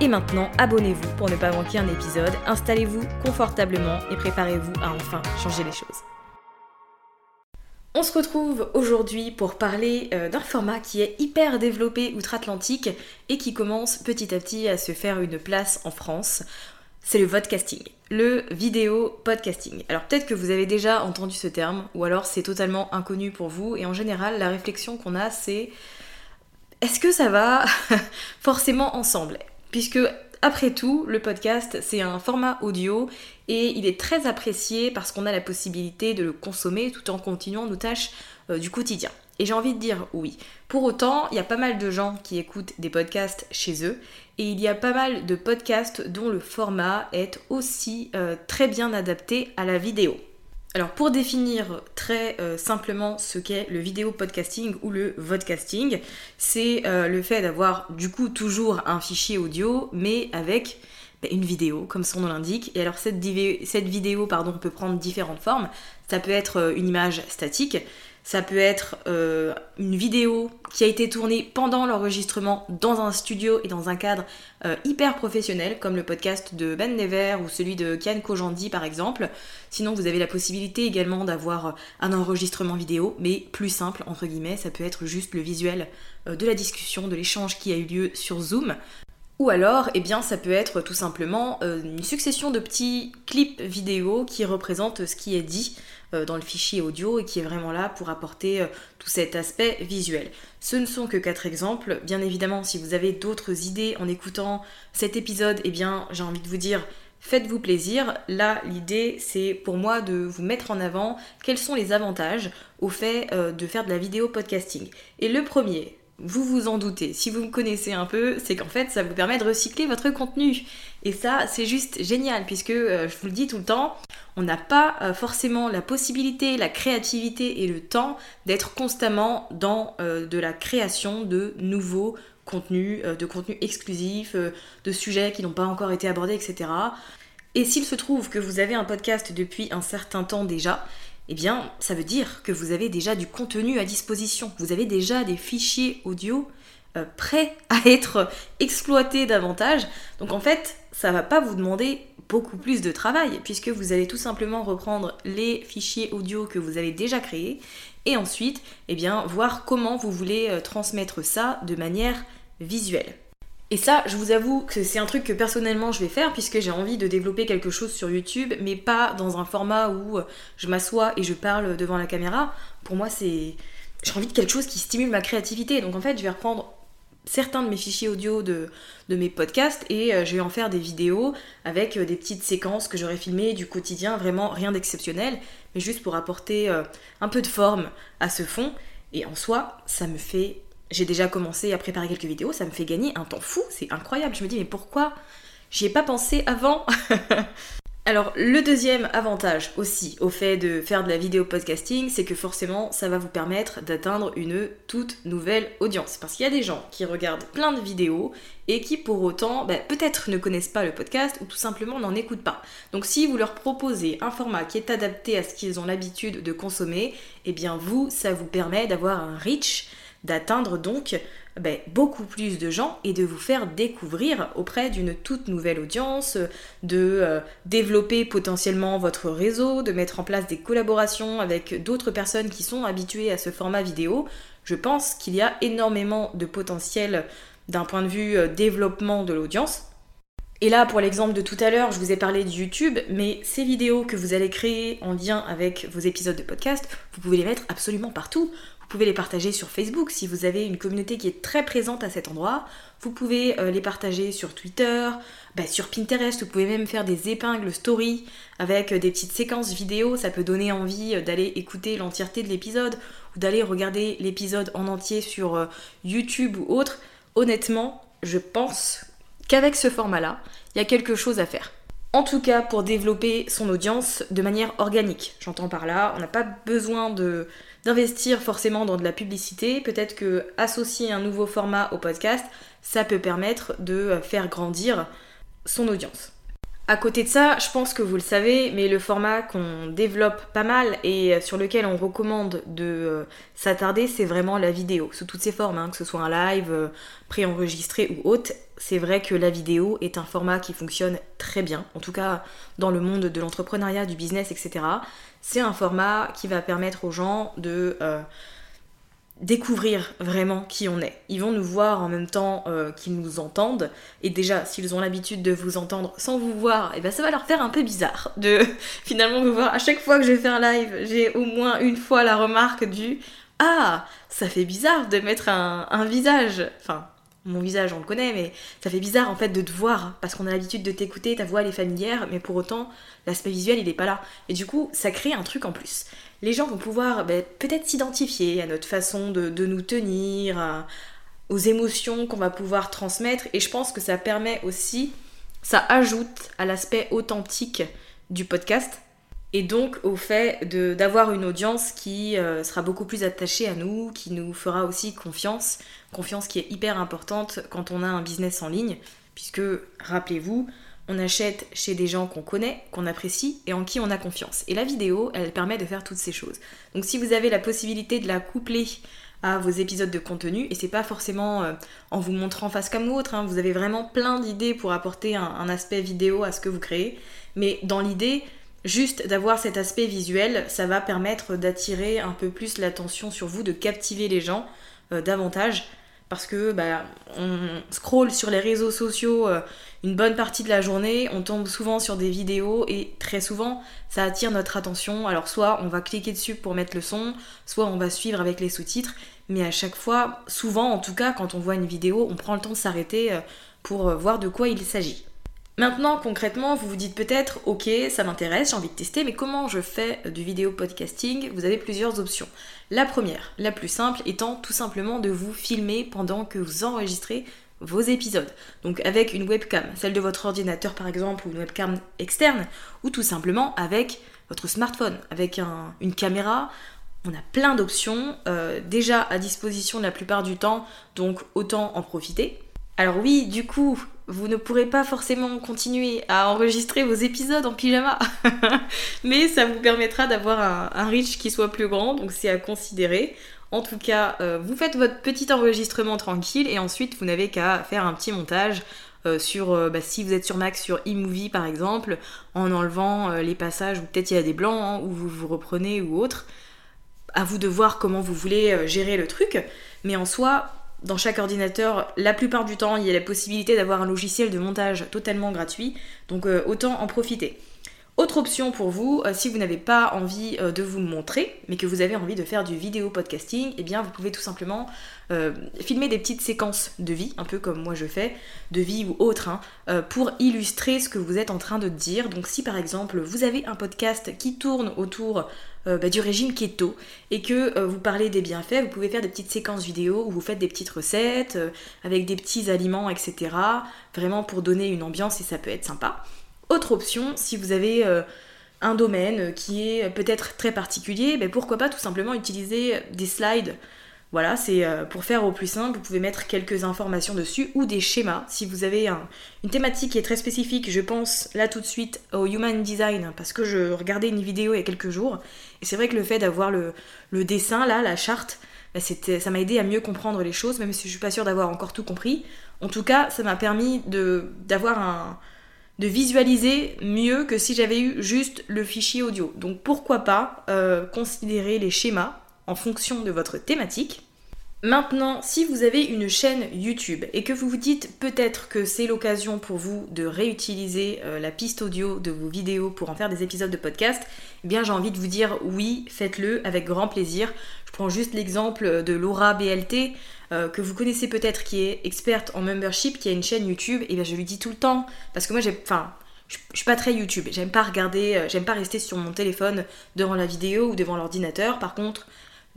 Et maintenant, abonnez-vous pour ne pas manquer un épisode, installez-vous confortablement et préparez-vous à enfin changer les choses. On se retrouve aujourd'hui pour parler euh, d'un format qui est hyper développé outre-Atlantique et qui commence petit à petit à se faire une place en France. C'est le vodcasting, le vidéo podcasting. Alors peut-être que vous avez déjà entendu ce terme ou alors c'est totalement inconnu pour vous et en général la réflexion qu'on a c'est est-ce que ça va forcément ensemble? Puisque après tout, le podcast, c'est un format audio et il est très apprécié parce qu'on a la possibilité de le consommer tout en continuant nos tâches euh, du quotidien. Et j'ai envie de dire oui. Pour autant, il y a pas mal de gens qui écoutent des podcasts chez eux et il y a pas mal de podcasts dont le format est aussi euh, très bien adapté à la vidéo. Alors pour définir très euh, simplement ce qu'est le vidéo podcasting ou le vodcasting, c'est euh, le fait d'avoir du coup toujours un fichier audio mais avec bah, une vidéo comme son nom l'indique. Et alors cette, vidéo peut prendre différentes formes. Ça peut être euh, une image statique, ça peut être euh, une vidéo qui a été tournée pendant l'enregistrement dans un studio et dans un cadre euh, hyper professionnel, comme le podcast de Ben Never ou celui de Kian Kojandi par exemple. Sinon, vous avez la possibilité également d'avoir un enregistrement vidéo, mais plus simple, entre guillemets, ça peut être juste le visuel euh, de la discussion, de l'échange qui a eu lieu sur Zoom. Ou alors, eh bien, ça peut être tout simplement une succession de petits clips vidéo qui représentent ce qui est dit euh, dans le fichier audio et qui est vraiment là pour apporter euh, tout cet aspect visuel. Ce ne sont que quatre exemples. Bien évidemment, si vous avez d'autres idées en écoutant cet épisode, eh bien, j'ai envie de vous dire faites-vous plaisir. Là, l'idée, c'est pour moi de vous mettre en avant quels sont les avantages au fait euh, de faire de la vidéo podcasting. Et le premier, vous vous en doutez, si vous me connaissez un peu, c'est qu'en fait ça vous permet de recycler votre contenu. Et ça, c'est juste génial, puisque euh, je vous le dis tout le temps, on n'a pas euh, forcément la possibilité, la créativité et le temps d'être constamment dans euh, de la création de nouveaux contenus, de contenus exclusifs, de sujets qui n'ont pas encore été abordés, etc. Et s'il se trouve que vous avez un podcast depuis un certain temps déjà, eh bien, ça veut dire que vous avez déjà du contenu à disposition. Vous avez déjà des fichiers audio euh, prêts à être exploités davantage. Donc en fait, ça va pas vous demander beaucoup plus de travail puisque vous allez tout simplement reprendre les fichiers audio que vous avez déjà créés et ensuite, eh bien, voir comment vous voulez euh, transmettre ça de manière visuelle. Et ça, je vous avoue que c'est un truc que personnellement je vais faire puisque j'ai envie de développer quelque chose sur YouTube, mais pas dans un format où je m'assois et je parle devant la caméra. Pour moi, c'est j'ai envie de quelque chose qui stimule ma créativité. Donc en fait, je vais reprendre certains de mes fichiers audio de, mes podcasts et je vais en faire des vidéos avec des petites séquences que j'aurais filmées du quotidien, vraiment rien d'exceptionnel, mais juste pour apporter un peu de forme à ce fond. Et en soi, ça me fait j'ai déjà commencé à préparer quelques vidéos, ça me fait gagner un temps fou, c'est incroyable. Je me dis, mais pourquoi j'y ai pas pensé avant Alors, le deuxième avantage aussi au fait de faire de la vidéo podcasting, c'est que forcément, ça va vous permettre d'atteindre une toute nouvelle audience. Parce qu'il y a des gens qui regardent plein de vidéos et qui pour autant, bah, peut-être ne connaissent pas le podcast ou tout simplement n'en écoutent pas. Donc, si vous leur proposez un format qui est adapté à ce qu'ils ont l'habitude de consommer, eh bien vous, ça vous permet d'avoir un reach d'atteindre donc ben, beaucoup plus de gens et de vous faire découvrir auprès d'une toute nouvelle audience, de euh, développer potentiellement votre réseau, de mettre en place des collaborations avec d'autres personnes qui sont habituées à ce format vidéo. Je pense qu'il y a énormément de potentiel d'un point de vue euh, développement de l'audience. Et là, pour l'exemple de tout à l'heure, je vous ai parlé de YouTube, mais ces vidéos que vous allez créer en lien avec vos épisodes de podcast, vous pouvez les mettre absolument partout. Vous pouvez les partager sur Facebook si vous avez une communauté qui est très présente à cet endroit. Vous pouvez euh, les partager sur Twitter, bah, sur Pinterest. Vous pouvez même faire des épingles story avec euh, des petites séquences vidéo. Ça peut donner envie euh, d'aller écouter l'entièreté de l'épisode ou d'aller regarder l'épisode en entier sur YouTube ou autre. Honnêtement, je pense qu'avec ce format-là, il y a quelque chose à faire. En tout cas, pour développer son audience de manière organique. J'entends par là, on n'a pas besoin d'investir forcément dans de la publicité. Peut-être que associer un nouveau format au podcast, ça peut permettre de faire grandir son audience. À côté de ça, je pense que vous le savez, mais le format qu'on développe pas mal et sur lequel on recommande de euh, s'attarder, c'est vraiment la vidéo, sous toutes ses formes, hein, que ce soit un live, euh, préenregistré ou autre. C'est vrai que la vidéo est un format qui fonctionne très bien, en tout cas dans le monde de l'entrepreneuriat, du business, etc. C'est un format qui va permettre aux gens de euh, découvrir vraiment qui on est. Ils vont nous voir en même temps euh, qu'ils nous entendent. Et déjà, s'ils ont l'habitude de vous entendre sans vous voir, et eh ben ça va leur faire un peu bizarre de finalement vous voir. À chaque fois que je fais un live, j'ai au moins une fois la remarque du Ah, ça fait bizarre de mettre un, un visage. Enfin, mon visage, on le connaît, mais ça fait bizarre en fait de te voir parce qu'on a l'habitude de t'écouter, ta voix elle est familière, mais pour autant l'aspect visuel il est pas là. Et du coup, ça crée un truc en plus les gens vont pouvoir ben, peut-être s'identifier à notre façon de, nous tenir, aux émotions qu'on va pouvoir transmettre. Et je pense que ça permet aussi, ça ajoute à l'aspect authentique du podcast. Et donc au fait d'avoir une audience qui euh, sera beaucoup plus attachée à nous, qui nous fera aussi confiance, confiance qui est hyper importante quand on a un business en ligne, puisque rappelez-vous, on achète chez des gens qu'on connaît, qu'on apprécie et en qui on a confiance. Et la vidéo, elle permet de faire toutes ces choses. Donc si vous avez la possibilité de la coupler à vos épisodes de contenu, et c'est pas forcément euh, en vous montrant face comme l'autre, hein, vous avez vraiment plein d'idées pour apporter un, aspect vidéo à ce que vous créez, mais dans l'idée, juste d'avoir cet aspect visuel, ça va permettre d'attirer un peu plus l'attention sur vous, de captiver les gens euh, davantage parce que bah, on scrolle sur les réseaux sociaux euh, une bonne partie de la journée, on tombe souvent sur des vidéos et très souvent ça attire notre attention. Alors soit on va cliquer dessus pour mettre le son, soit on va suivre avec les sous-titres, mais à chaque fois, souvent en tout cas quand on voit une vidéo, on prend le temps de s'arrêter euh, pour voir de quoi il s'agit. Maintenant, concrètement, vous vous dites peut-être, ok, ça m'intéresse, j'ai envie de tester, mais comment je fais du vidéo podcasting? Vous avez plusieurs options. La première, la plus simple, étant tout simplement de vous filmer pendant que vous enregistrez vos épisodes. Donc avec une webcam, celle de votre ordinateur par exemple, ou une webcam externe, ou tout simplement avec votre smartphone, avec une caméra. On a plein d'options euh, déjà à disposition la plupart du temps, donc autant en profiter. Alors oui, du coup, vous ne pourrez pas forcément continuer à enregistrer vos épisodes en pyjama, mais ça vous permettra d'avoir un, reach qui soit plus grand, donc c'est à considérer. En tout cas, euh, vous faites votre petit enregistrement tranquille et ensuite vous n'avez qu'à faire un petit montage euh, sur, euh, bah, si vous êtes sur Mac, sur eMovie par exemple, en enlevant les passages où peut-être il y a des blancs, hein, où vous vous reprenez ou autre. À vous de voir comment vous voulez gérer le truc, mais en soi, dans chaque ordinateur, la plupart du temps, il y a la possibilité d'avoir un logiciel de montage totalement gratuit, donc euh, autant en profiter. Autre option pour vous, euh, si vous n'avez pas envie euh, de vous montrer, mais que vous avez envie de faire du vidéo podcasting, eh bien vous pouvez tout simplement euh, filmer des petites séquences de vie, un peu comme moi je fais, de vie ou autre, hein, pour illustrer ce que vous êtes en train de dire. Donc si par exemple vous avez un podcast qui tourne autour bah, du régime keto et que vous parlez des bienfaits, vous pouvez faire des petites séquences vidéo où vous faites des petites recettes avec des petits aliments, etc. Vraiment pour donner une ambiance et ça peut être sympa. Autre option, si vous avez euh, un domaine qui est peut-être très particulier, ben pourquoi pas tout simplement utiliser des slides. Voilà, c'est euh, pour faire au plus simple, vous pouvez mettre quelques informations dessus ou des schémas. Si vous avez une thématique qui est très spécifique, je pense là tout de suite au human design parce que je regardais une vidéo il y a quelques jours et c'est vrai que le fait d'avoir le, dessin là, la charte, ben ça m'a aidé à mieux comprendre les choses, même si je suis pas sûre d'avoir encore tout compris. En tout cas, ça m'a permis d'avoir un, de visualiser mieux que si j'avais eu juste le fichier audio. Donc pourquoi pas euh, considérer les schémas en fonction de votre thématique. Maintenant, si vous avez une chaîne YouTube et que vous vous dites peut-être que c'est l'occasion pour vous de réutiliser euh, la piste audio de vos vidéos pour en faire des épisodes de podcast, eh bien j'ai envie de vous dire oui, faites-le avec grand plaisir. Je prends juste l'exemple de Laura BLT. Euh, que vous connaissez peut-être, qui est experte en membership, qui a une chaîne YouTube, et bien je lui dis tout le temps, parce que moi j'ai, enfin, je, suis pas très YouTube, j'aime pas regarder, euh, j'aime pas rester sur mon téléphone devant la vidéo ou devant l'ordinateur. Par contre,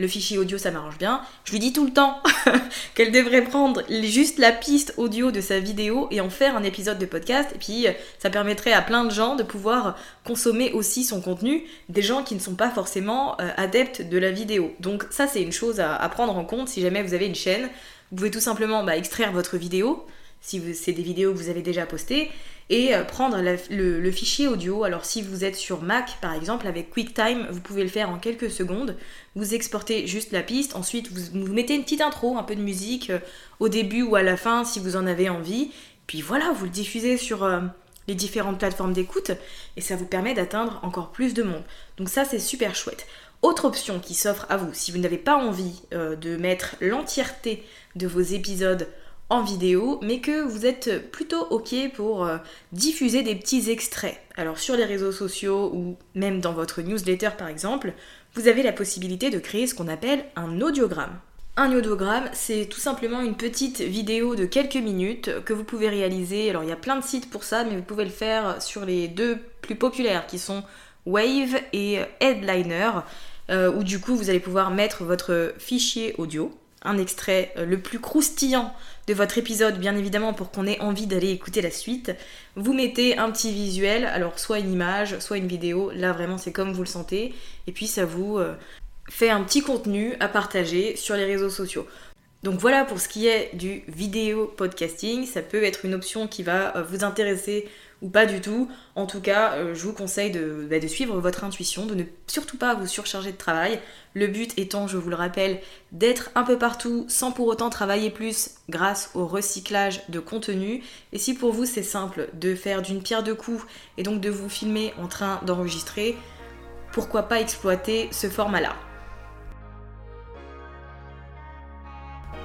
le fichier audio ça m'arrange bien. Je lui dis tout le temps qu'elle devrait prendre juste la piste audio de sa vidéo et en faire un épisode de podcast. Et puis ça permettrait à plein de gens de pouvoir consommer aussi son contenu, des gens qui ne sont pas forcément euh, adeptes de la vidéo. Donc ça c'est une chose à, prendre en compte si jamais vous avez une chaîne. Vous pouvez tout simplement bah, extraire votre vidéo, si c'est des vidéos que vous avez déjà postées, et euh, prendre le, fichier audio. Alors si vous êtes sur Mac par exemple avec QuickTime, vous pouvez le faire en quelques secondes. Vous exportez juste la piste, ensuite vous, mettez une petite intro, un peu de musique euh, au début ou à la fin si vous en avez envie. Puis voilà, vous le diffusez sur euh, les différentes plateformes d'écoute et ça vous permet d'atteindre encore plus de monde. Donc ça c'est super chouette. Autre option qui s'offre à vous, si vous n'avez pas envie de mettre l'entièreté de vos épisodes en vidéo, mais que vous êtes plutôt ok pour euh, diffuser des petits extraits. Alors sur les réseaux sociaux ou même dans votre newsletter par exemple, vous avez la possibilité de créer ce qu'on appelle un audiogramme. Un audiogramme, c'est tout simplement une petite vidéo de quelques minutes que vous pouvez réaliser. Alors il y a plein de sites pour ça, mais vous pouvez le faire sur les deux plus populaires qui sont Wave et Headliner, euh, où du coup vous allez pouvoir mettre votre fichier audio un extrait euh, le plus croustillant de votre épisode, bien évidemment, pour qu'on ait envie d'aller écouter la suite. Vous mettez un petit visuel, alors soit une image, soit une vidéo, là vraiment c'est comme vous le sentez, et puis ça vous euh, fait un petit contenu à partager sur les réseaux sociaux. Donc voilà pour ce qui est du vidéo podcasting, ça peut être une option qui va euh, vous intéresser ou pas du tout. En tout cas, euh, je vous conseille bah, de, suivre votre intuition, de ne surtout pas vous surcharger de travail. Le but étant, je vous le rappelle, d'être un peu partout sans pour autant travailler plus grâce au recyclage de contenu. Et si pour vous c'est simple de faire d'une pierre deux coups et donc de vous filmer en train d'enregistrer, pourquoi pas exploiter ce format-là